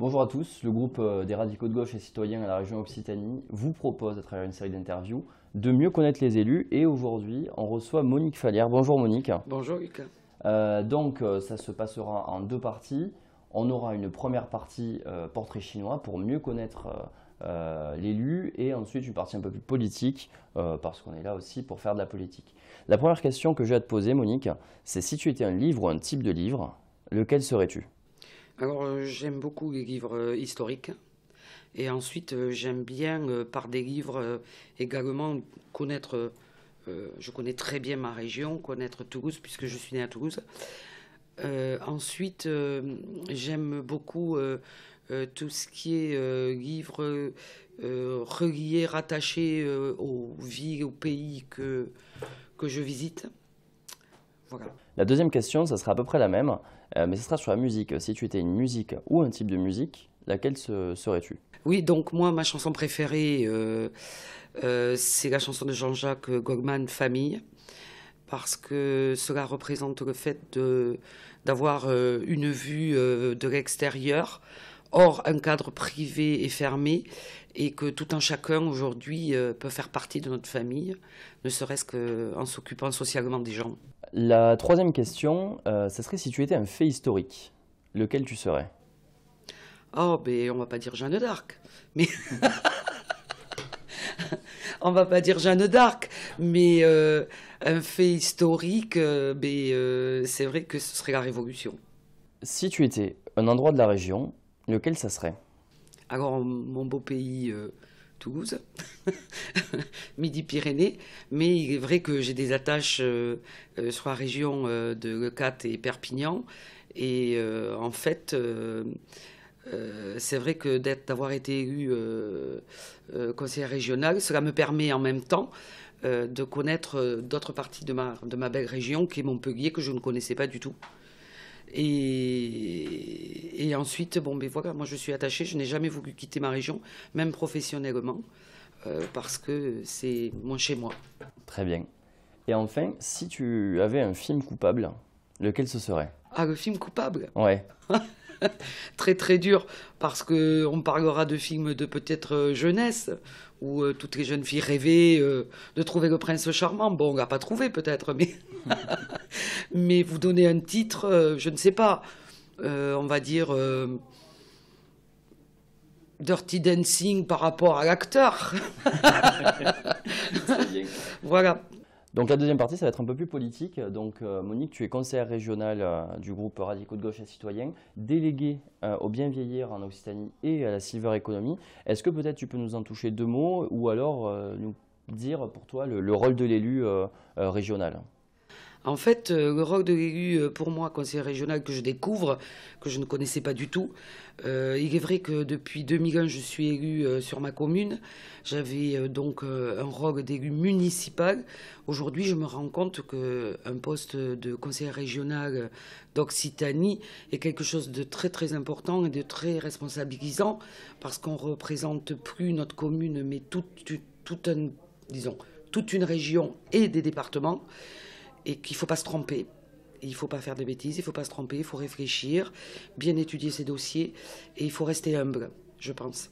Bonjour à tous, le groupe euh, des radicaux de gauche et citoyens à la région Occitanie vous propose à travers une série d'interviews de mieux connaître les élus et aujourd'hui on reçoit Monique Fallière. Bonjour Monique. Bonjour Lucas. Euh, donc euh, ça se passera en deux parties. On aura une première partie portrait chinois pour mieux connaître l'élu et ensuite une partie un peu plus politique parce qu'on est là aussi pour faire de la politique. La première question que j'ai à te poser Monique, c'est si tu étais un livre ou un type de livre, lequel serais-tu? Alors euh, j'aime beaucoup les livres euh, historiques. Et ensuite, euh, j'aime bien, par des livres, également connaître, je connais très bien ma région, connaître Toulouse, puisque je suis né à Toulouse. ensuite, j'aime beaucoup tout ce qui est livres reliés, rattachés aux villes, aux pays que, que je visite. La deuxième question, ça sera à peu près la même, euh, mais ce sera sur la musique. Si tu étais une musique ou un type de musique, laquelle serais-tu? Oui, donc moi, ma chanson préférée, euh, euh, c'est la chanson de Jean-Jacques Goldman, Famille, parce que cela représente le fait d'avoir une vue de l'extérieur, hors un cadre privé et fermé, et que tout un chacun aujourd'hui peut faire partie de notre famille, ne serait-ce qu'en s'occupant socialement des gens. La troisième question, euh, ça serait si tu étais un fait historique, lequel tu serais? Oh, ben on va pas dire Jeanne d'Arc, mais on va pas dire Jeanne d'Arc, mais euh, un fait historique, euh, ben, c'est vrai que ce serait la Révolution. Si tu étais un endroit de la région, lequel ça serait? Alors mon beau pays Toulouse, Midi-Pyrénées, mais il est vrai que j'ai des attaches euh, euh, sur la région euh, de Lecat et Perpignan, et en fait, c'est vrai que d'avoir été élu conseiller régional, cela me permet en même temps de connaître d'autres parties de ma, de ma belle région, qui est Montpellier, que je ne connaissais pas du tout. Et, et, ensuite, bon, ben voilà, moi je suis attachée, je n'ai jamais voulu quitter ma région, même professionnellement, euh, parce que c'est moi chez moi. Très bien. Et enfin, si tu avais un film coupable, lequel ce serait? Ah, le film coupable? Ouais. très très dur parce que on parlera de films de peut-être euh, jeunesse où euh, toutes les jeunes filles rêvaient euh, de trouver le prince charmant. Bon, on l'a pas trouvé peut-être, mais mais vous donnez un titre, je ne sais pas, on va dire Dirty Dancing par rapport à l'acteur. voilà. Donc la deuxième partie, ça va être un peu plus politique. Donc euh, Monique, tu es conseillère régionale euh, du groupe Radicaux de gauche et citoyens, déléguée euh, au bien vieillir en Occitanie et à la silver economy. Est-ce que peut-être tu peux nous en toucher deux mots ou alors nous dire pour toi le rôle de l'élu régional? En fait, euh, le rôle de l'élu, euh, pour moi, conseiller régional, que je découvre, que je ne connaissais pas du tout, euh, il est vrai que depuis 2001, je suis élu sur ma commune. J'avais donc un rôle d'élu municipal. Aujourd'hui, je me rends compte qu'un poste de conseiller régional d'Occitanie est quelque chose de très très important et de très responsabilisant parce qu'on représente plus notre commune, mais disons, toute une région et des départements et qu'il ne faut pas se tromper. Il ne faut pas faire de bêtises, il ne faut pas se tromper, il faut réfléchir, bien étudier ses dossiers et il faut rester humble, je pense.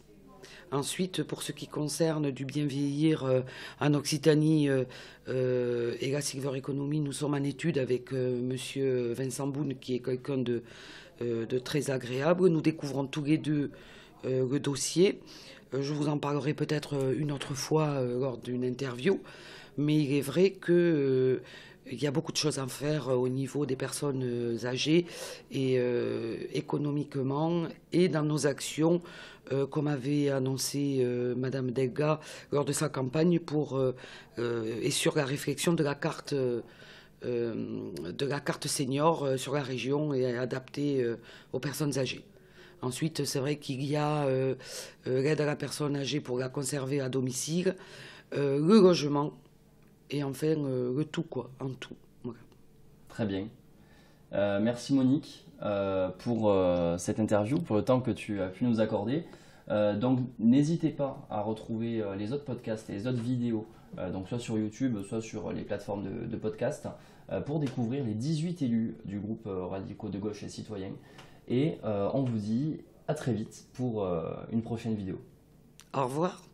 Ensuite, pour ce qui concerne du bien vieillir euh, en Occitanie euh, euh, et la Silver Economy, nous sommes en étude avec Monsieur Vincent Boune, qui est quelqu'un de, très agréable. Nous découvrons tous les deux le dossier. je vous en parlerai peut-être une autre fois lors d'une interview, mais il est vrai que il y a beaucoup de choses à faire euh, au niveau des personnes euh, âgées et euh, économiquement et dans nos actions, comme avait annoncé Madame Delga lors de sa campagne pour et sur la réflexion de la carte de la carte senior sur la région et adaptée aux personnes âgées. Ensuite, c'est vrai qu'il y a l'aide à la personne âgée pour la conserver à domicile, le logement et enfin euh, le tout, quoi, en tout. Très bien. Euh, merci Monique euh, pour cette interview, pour le temps que tu as pu nous accorder. donc n'hésitez pas à retrouver les autres podcasts et les autres vidéos, donc soit sur YouTube, soit sur les plateformes de, de podcast, pour découvrir les 18 élus du groupe radicaux de gauche et citoyens. Et on vous dit à très vite pour une prochaine vidéo. Au revoir.